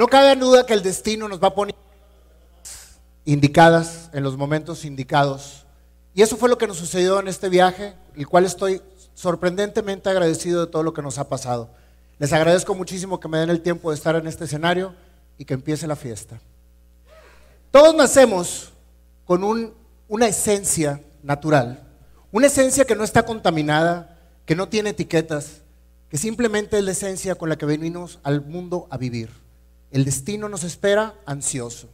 No cabe duda que el destino nos va a poner indicadas en los momentos indicados. Y eso fue lo que nos sucedió en este viaje, el cual estoy sorprendentemente agradecido de todo lo que nos ha pasado. Les agradezco muchísimo que me den el tiempo de estar en este escenario y que empiece la fiesta. Todos nacemos con una esencia natural, una esencia que no está contaminada, que no tiene etiquetas, que simplemente es la esencia con la que venimos al mundo a vivir. El destino nos espera ansioso.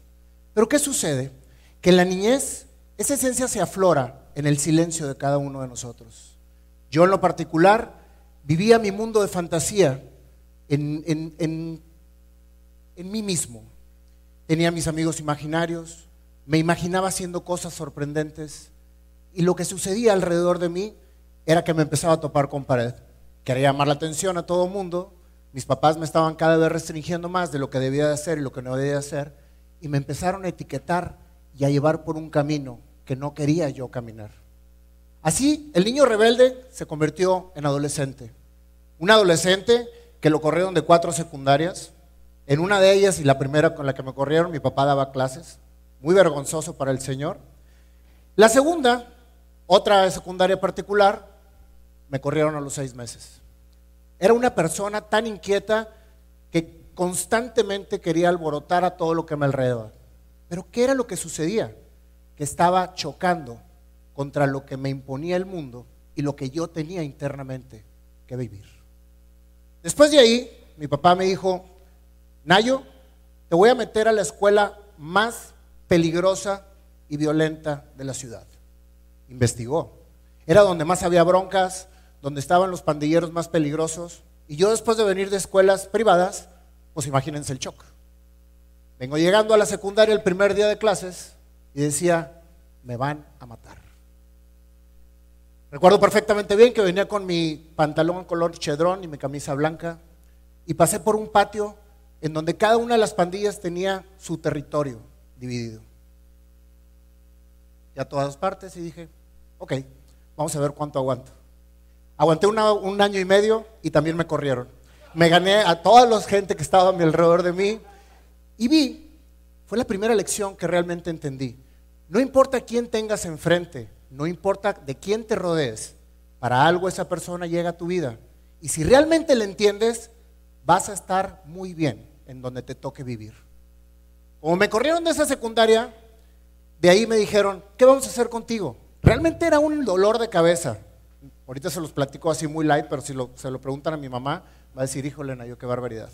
Pero ¿qué sucede? Que en la niñez esa esencia se aflora en el silencio de cada uno de nosotros. Yo en lo particular vivía mi mundo de fantasía en, en, mí mismo. Tenía mis amigos imaginarios, me imaginaba haciendo cosas sorprendentes y lo que sucedía alrededor de mí era que me empezaba a topar con pared. Quería llamar la atención a todo mundo, mis papás me estaban cada vez restringiendo más de lo que debía de hacer y lo que no debía de hacer, y me empezaron a etiquetar y a llevar por un camino que no quería yo caminar. Así, el niño rebelde se convirtió en adolescente. Un adolescente que lo corrieron de cuatro secundarias. En una de ellas, y la primera con la que me corrieron, mi papá daba clases. Muy vergonzoso para el Señor. La segunda, otra secundaria particular, me corrieron a los seis meses. Era una persona tan inquieta que constantemente quería alborotar a todo lo que me alrededor. Pero ¿qué era lo que sucedía? Que estaba chocando contra lo que me imponía el mundo y lo que yo tenía internamente que vivir. Después de ahí, mi papá me dijo, Nayo, te voy a meter a la escuela más peligrosa y violenta de la ciudad. Investigó. Era donde más había broncas, donde estaban los pandilleros más peligrosos. Y yo después de venir de escuelas privadas, pues imagínense el shock. Vengo llegando a la secundaria el primer día de clases y decía, me van a matar. Recuerdo perfectamente bien que venía con mi pantalón color chedrón y mi camisa blanca y pasé por un patio en donde cada una de las pandillas tenía su territorio dividido. Y a todas partes y dije, ok, vamos a ver cuánto aguanto. Aguanté un año y medio y también me corrieron. Me gané a toda la gente que estaba alrededor de mí y vi, fue la primera lección que realmente entendí. No importa quién tengas enfrente, no importa de quién te rodees, para algo esa persona llega a tu vida. Y si realmente le entiendes, vas a estar muy bien en donde te toque vivir. Como me corrieron de esa secundaria, de ahí me dijeron, ¿qué vamos a hacer contigo? Realmente era un dolor de cabeza. Ahorita se los platico así muy light, pero si se lo preguntan a mi mamá, va a decir, híjole, yo qué barbaridad.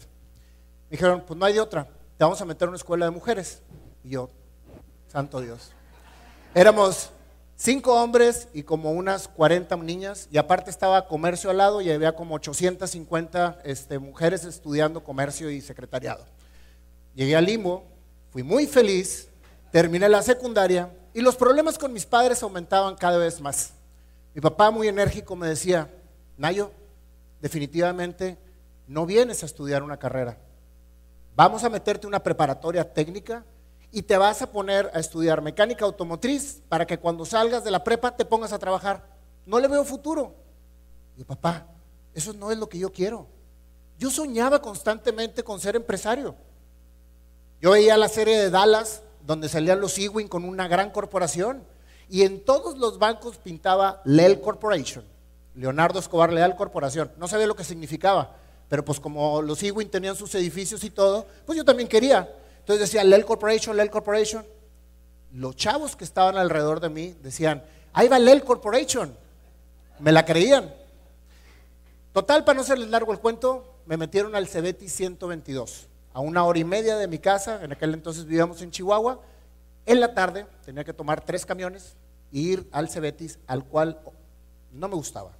Me dijeron, pues no hay de otra, te vamos a meter en una escuela de mujeres. Y yo, santo Dios. Éramos cinco hombres y como unas 40 niñas, y aparte estaba comercio al lado y había como 850 este, mujeres estudiando comercio y secretariado. Llegué al limbo, fui muy feliz, terminé la secundaria y los problemas con mis padres aumentaban cada vez más. Mi papá muy enérgico me decía, Nayo, definitivamente no vienes a estudiar una carrera. Vamos a meterte una preparatoria técnica y te vas a poner a estudiar mecánica automotriz para que cuando salgas de la prepa te pongas a trabajar. No le veo futuro. Y papá, eso no es lo que yo quiero. Yo soñaba constantemente con ser empresario. Yo veía la serie de Dallas donde salían los Ewing con una gran corporación y en todos los bancos pintaba Leal Corporation, Leonardo Escobar Leal Corporación. No sabía lo que significaba, pero pues como los Ewing tenían sus edificios y todo, pues yo también quería. Entonces decía Leal Corporation, Leal Corporation. Los chavos que estaban alrededor de mí decían, ahí va Leal Corporation. Me la creían. Total, para no serles largo el cuento, me metieron al Cebeti 122, a una hora y media de mi casa, en aquel entonces vivíamos en Chihuahua, en la tarde tenía que tomar tres camiones ir al Cebetis, al cual no me gustaba.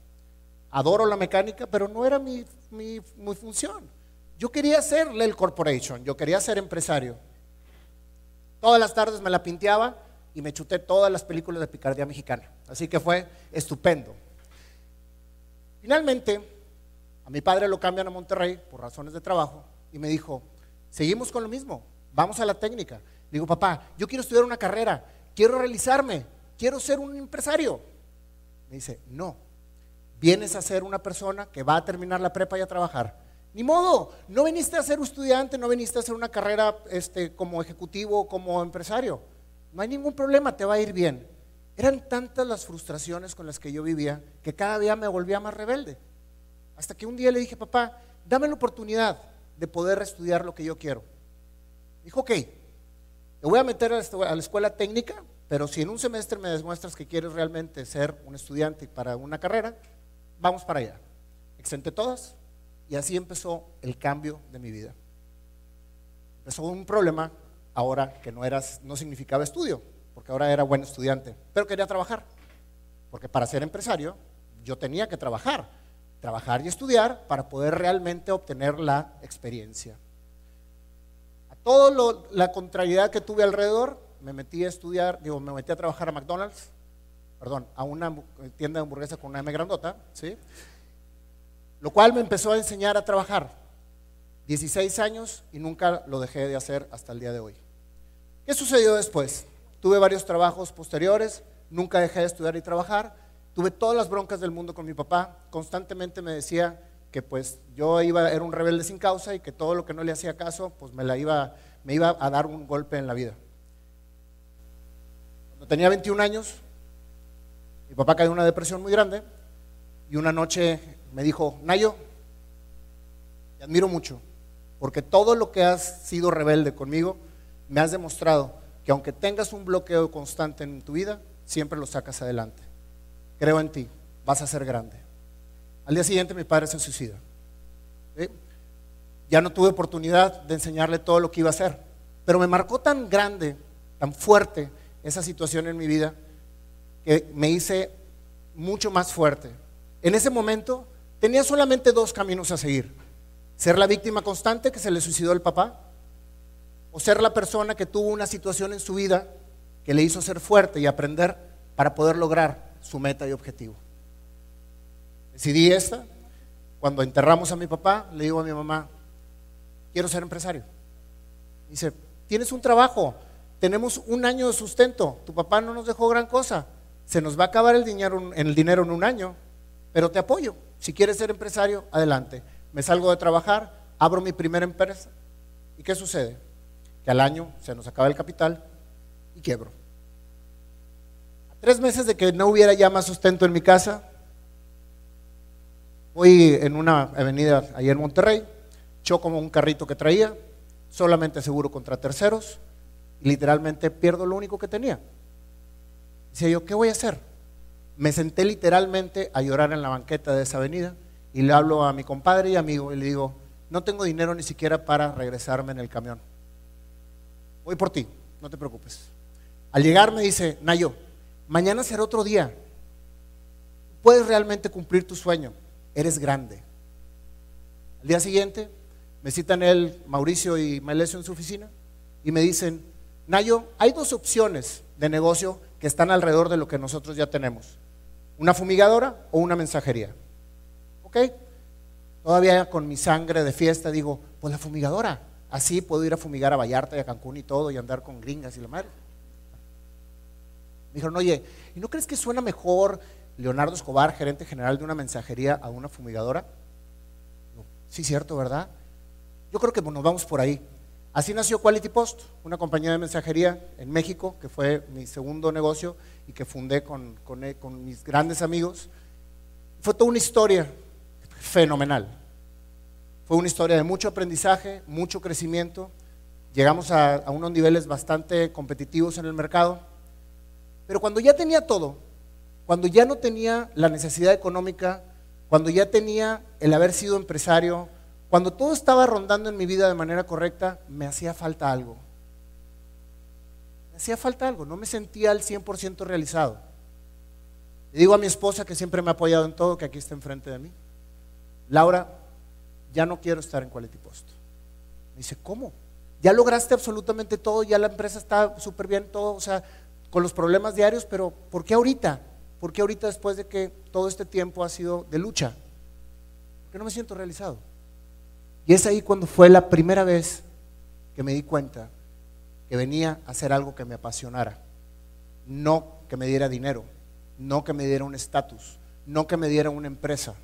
Adoro la mecánica, pero no era mi, mi, función. Yo quería hacer el corporation, yo quería ser empresario. Todas las tardes me la pinteaba y me chuté todas las películas de picardía mexicana. Así que fue estupendo. Finalmente, a mi padre lo cambian a Monterrey por razones de trabajo y me dijo, seguimos con lo mismo, vamos a la técnica digo, papá, yo quiero estudiar una carrera, quiero realizarme, quiero ser un empresario. Me dice, no, vienes a ser una persona que va a terminar la prepa y a trabajar. Ni modo, no viniste a ser estudiante, no viniste a hacer una carrera este, como ejecutivo, como empresario. No hay ningún problema, te va a ir bien. Eran tantas las frustraciones con las que yo vivía que cada día me volvía más rebelde. Hasta que un día le dije, papá, dame la oportunidad de poder estudiar lo que yo quiero. Dijo, ok, te voy a meter a la escuela técnica, pero si en un semestre me demuestras que quieres realmente ser un estudiante para una carrera, vamos para allá. Exenté todas y así empezó el cambio de mi vida. Empezó un problema ahora que no, eras, no significaba estudio, porque ahora era buen estudiante, pero quería trabajar, porque para ser empresario yo tenía que trabajar, trabajar y estudiar para poder realmente obtener la experiencia. A toda la contrariedad que tuve alrededor, me metí a estudiar, digo, me metí a trabajar a McDonald's, perdón, a una tienda de hamburguesa con una M grandota, ¿sí? Lo cual me empezó a enseñar a trabajar. 16 años y nunca lo dejé de hacer hasta el día de hoy. ¿Qué sucedió después? Tuve varios trabajos posteriores, nunca dejé de estudiar y trabajar, tuve todas las broncas del mundo con mi papá, constantemente me decía que pues yo iba, era un rebelde sin causa y que todo lo que no le hacía caso, pues me, la iba, me iba a dar un golpe en la vida. Cuando tenía 21 años, mi papá cayó en una depresión muy grande y una noche me dijo, Nayo, te admiro mucho, porque todo lo que has sido rebelde conmigo, me has demostrado que aunque tengas un bloqueo constante en tu vida, siempre lo sacas adelante. Creo en ti, vas a ser grande. Al día siguiente mi padre se suicida. Ya no tuve oportunidad de enseñarle todo lo que iba a hacer, pero me marcó tan grande, tan fuerte esa situación en mi vida, que me hice mucho más fuerte. En ese momento tenía solamente dos caminos a seguir. Ser la víctima constante que se le suicidó el papá, o ser la persona que tuvo una situación en su vida que le hizo ser fuerte y aprender para poder lograr su meta y objetivo. Decidí esta. Cuando enterramos a mi papá, le digo a mi mamá, quiero ser empresario. Dice, tienes un trabajo, tenemos un año de sustento, tu papá no nos dejó gran cosa, se nos va a acabar el dinero, el dinero en un año, pero te apoyo. Si quieres ser empresario, adelante. Me salgo de trabajar, abro mi primera empresa. ¿Y qué sucede? Que al año se nos acaba el capital y quiebro. Tres meses de que no hubiera ya más sustento en mi casa, voy en una avenida ahí en Monterrey, choco un carrito que traía, solamente seguro contra terceros, literalmente pierdo lo único que tenía. Decía yo, ¿qué voy a hacer? me senté literalmente a llorar en la banqueta de esa avenida y le hablo a mi compadre y amigo y le digo, no tengo dinero ni siquiera para regresarme en el camión. Voy por ti, no te preocupes. Al llegar me dice, Nayo, mañana será otro día. Puedes realmente cumplir tu sueño, eres grande. Al día siguiente me citan él, Mauricio y Melesio en su oficina y me dicen, Nayo, hay dos opciones de negocio que están alrededor de lo que nosotros ya tenemos. ¿Una fumigadora o una mensajería? ¿Ok? Todavía con mi sangre de fiesta digo, pues la fumigadora. Así puedo ir a fumigar a Vallarta y a Cancún y todo y andar con gringas y la madre. Me dijeron, oye, ¿y no crees que suena mejor Leonardo Escobar, gerente general de una mensajería, a una fumigadora? sí, cierto, ¿verdad? Yo creo que nos vamos por ahí. Así nació Quality Post, una compañía de mensajería en México, que fue mi segundo negocio y que fundé con, con, mis grandes amigos. Fue toda una historia fenomenal. Fue una historia de mucho aprendizaje, mucho crecimiento. Llegamos a unos niveles bastante competitivos en el mercado. Pero cuando ya tenía todo, cuando ya no tenía la necesidad económica, cuando ya tenía el haber sido empresario, cuando todo estaba rondando en mi vida de manera correcta, me hacía falta algo. Me hacía falta algo, no me sentía al 100% realizado. Le digo a mi esposa que siempre me ha apoyado en todo, que aquí está enfrente de mí. Laura, ya no quiero estar en Quality Post. Me dice, ¿cómo? Ya lograste absolutamente todo, ya la empresa está súper bien, todo, o sea, con los problemas diarios, pero ¿por qué ahorita? ¿Por qué ahorita después de que todo este tiempo ha sido de lucha? Porque no me siento realizado. Y es ahí cuando fue la primera vez que me di cuenta que venía a hacer algo que me apasionara. No que me diera dinero, no que me diera un estatus, no que me diera una empresa,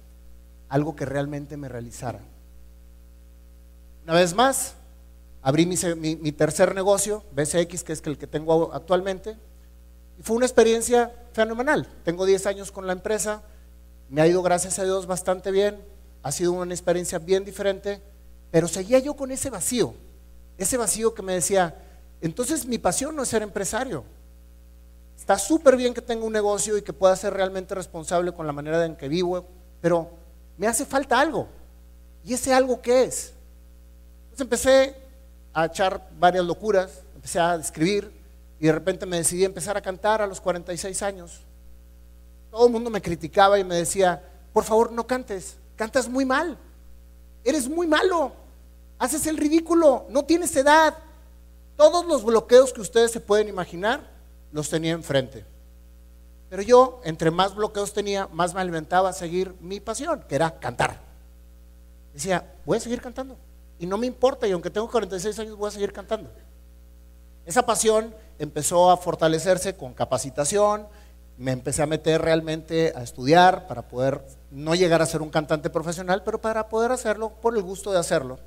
algo que realmente me realizara. Una vez más, abrí mi, tercer negocio, BCX, que es el que tengo actualmente, y fue una experiencia fenomenal. Tengo 10 años con la empresa, me ha ido, gracias a Dios, bastante bien, ha sido una experiencia bien diferente, pero seguía yo con ese vacío, ese vacío que me decía, entonces mi pasión no es ser empresario. Está súper bien que tenga un negocio y que pueda ser realmente responsable con la manera en que vivo, pero me hace falta algo. ¿Y ese algo qué es? Entonces empecé a echar varias locuras, empecé a escribir y de repente me decidí a empezar a cantar a los 46 años. Todo el mundo me criticaba y me decía, por favor no cantes, cantas muy mal, eres muy malo, haces el ridículo, no tienes edad. Todos los bloqueos que ustedes se pueden imaginar los tenía enfrente. Pero yo, entre más bloqueos tenía, más me alimentaba a seguir mi pasión, que era cantar. Decía, voy a seguir cantando. Y no me importa, y aunque tengo 46 años, voy a seguir cantando. Esa pasión empezó a fortalecerse con capacitación, me empecé a meter realmente a estudiar para poder no llegar a ser un cantante profesional, pero para poder hacerlo por el gusto de hacerlo.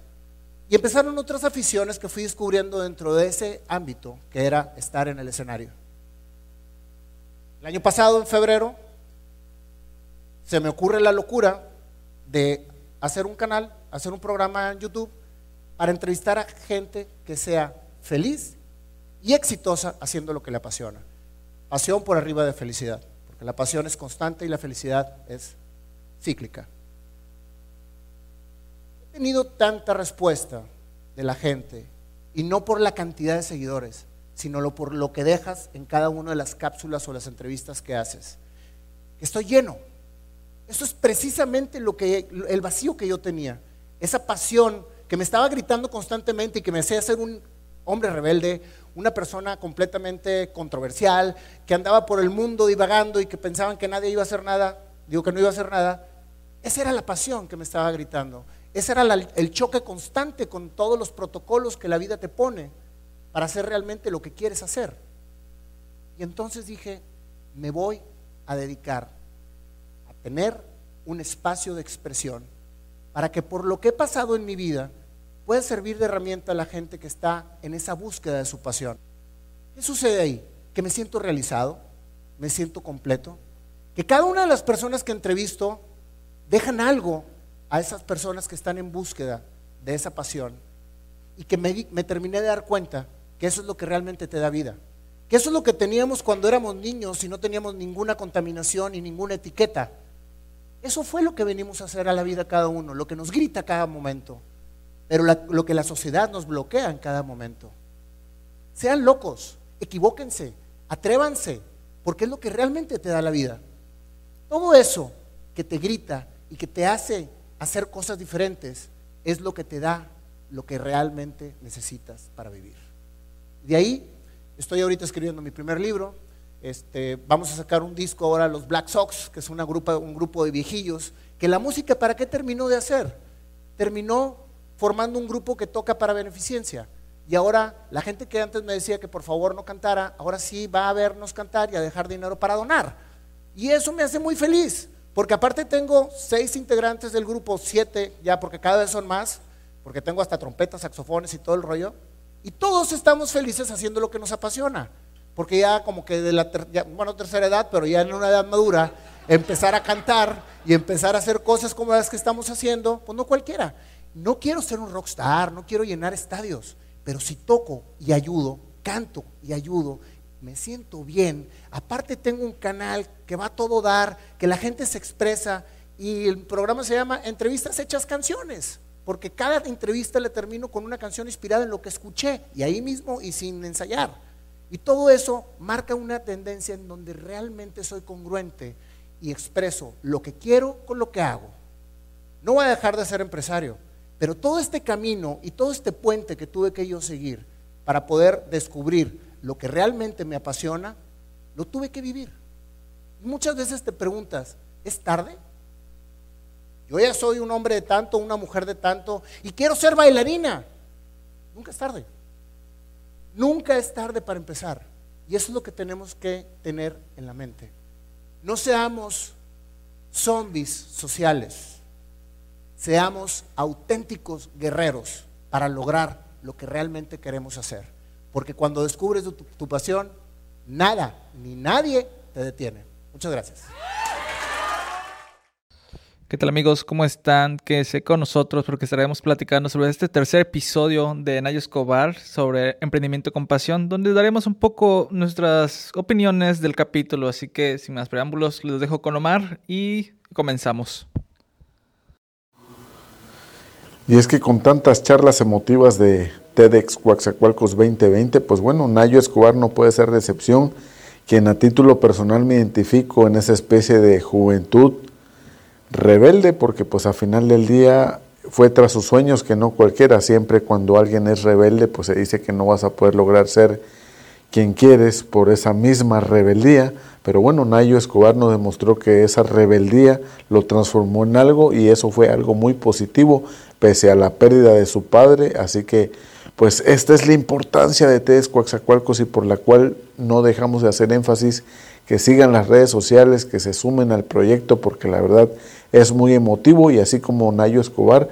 Y empezaron otras aficiones que fui descubriendo dentro de ese ámbito, que era estar en el escenario. El año pasado, en febrero, se me ocurre la locura de hacer un canal, hacer un programa en YouTube para entrevistar a gente que sea feliz y exitosa haciendo lo que le apasiona. Pasión por arriba de felicidad, porque la pasión es constante y la felicidad es cíclica. He tenido tanta respuesta de la gente, y no por la cantidad de seguidores, sino por lo que dejas en cada una de las cápsulas o las entrevistas que haces. Estoy lleno. Eso es precisamente lo que, el vacío que yo tenía. Esa pasión que me estaba gritando constantemente y que me hacía ser un hombre rebelde, una persona completamente controversial, que andaba por el mundo divagando y que pensaban que nadie iba a hacer nada, digo que no iba a hacer nada. Esa era la pasión que me estaba gritando. Ese era el choque constante con todos los protocolos que la vida te pone para hacer realmente lo que quieres hacer. Y entonces dije, me voy a dedicar a tener un espacio de expresión para que por lo que he pasado en mi vida pueda servir de herramienta a la gente que está en esa búsqueda de su pasión. ¿Qué sucede ahí? Que me siento realizado, me siento completo, que cada una de las personas que entrevisto dejan algo a esas personas que están en búsqueda de esa pasión y que me, me terminé de dar cuenta que eso es lo que realmente te da vida. Que eso es lo que teníamos cuando éramos niños y no teníamos ninguna contaminación y ninguna etiqueta. Eso fue lo que venimos a hacer a la vida cada uno, lo que nos grita cada momento, pero lo que la sociedad nos bloquea en cada momento. Sean locos, equivóquense, atrévanse, porque es lo que realmente te da la vida. Todo eso que te grita y que te hace hacer cosas diferentes es lo que te da lo que realmente necesitas para vivir. De ahí estoy ahorita escribiendo mi primer libro. Este, vamos a sacar un disco ahora, los Black Sox, que es una grupa, un grupo de viejillos, que la música, ¿para qué terminó de hacer? Terminó formando un grupo que toca para beneficencia. Y ahora la gente que antes me decía que por favor no cantara, ahora sí va a vernos cantar y a dejar dinero para donar. Y eso me hace muy feliz, porque aparte tengo seis integrantes del grupo, siete ya, porque cada vez son más, porque tengo hasta trompetas, saxofones y todo el rollo. Y todos estamos felices haciendo lo que nos apasiona. Porque ya como que de la bueno, tercera edad, pero ya en una edad madura, empezar a cantar y empezar a hacer cosas como las que estamos haciendo, pues no cualquiera. No quiero ser un rockstar, no quiero llenar estadios, pero si toco y ayudo, canto y ayudo, me siento bien. Aparte tengo un canal que va a todo dar, que la gente se expresa y el programa se llama Entrevistas Hechas Canciones porque cada entrevista le termino con una canción inspirada en lo que escuché, y ahí mismo y sin ensayar. Y todo eso marca una tendencia en donde realmente soy congruente y expreso lo que quiero con lo que hago. No voy a dejar de ser empresario, pero todo este camino y todo este puente que tuve que yo seguir para poder descubrir lo que realmente me apasiona, lo tuve que vivir. muchas veces te preguntas, ¿es tarde? Yo ya soy un hombre de tanto, una mujer de tanto, y quiero ser bailarina. Nunca es tarde. Nunca es tarde para empezar. Y eso es lo que tenemos que tener en la mente. No seamos zombies sociales. Seamos auténticos guerreros para lograr lo que realmente queremos hacer. Porque cuando descubres tu, tu pasión, nada ni nadie te detiene. Muchas gracias. ¿Qué tal amigos? ¿Cómo están? Quédense con nosotros porque estaremos platicando sobre este tercer episodio de Nayo Escobar sobre emprendimiento con pasión, donde daremos un poco nuestras opiniones del capítulo. Así que sin más preámbulos, los dejo con Omar y comenzamos. Y es que con tantas charlas emotivas de TEDx Coaxacualcos 2020, pues bueno, Nayo Escobar no puede ser decepción, quien a título personal me identifico en esa especie de juventud rebelde porque pues a final del día fue tras sus sueños que no cualquiera, siempre cuando alguien es rebelde pues se dice que no vas a poder lograr ser quien quieres por esa misma rebeldía, pero bueno, Nayo Escobar nos demostró que esa rebeldía lo transformó en algo y eso fue algo muy positivo pese a la pérdida de su padre, así que pues esta es la importancia de Tedes Coaxacualcos y por la cual no dejamos de hacer énfasis que sigan las redes sociales, que se sumen al proyecto porque la verdad es muy emotivo y así como Nayo Escobar,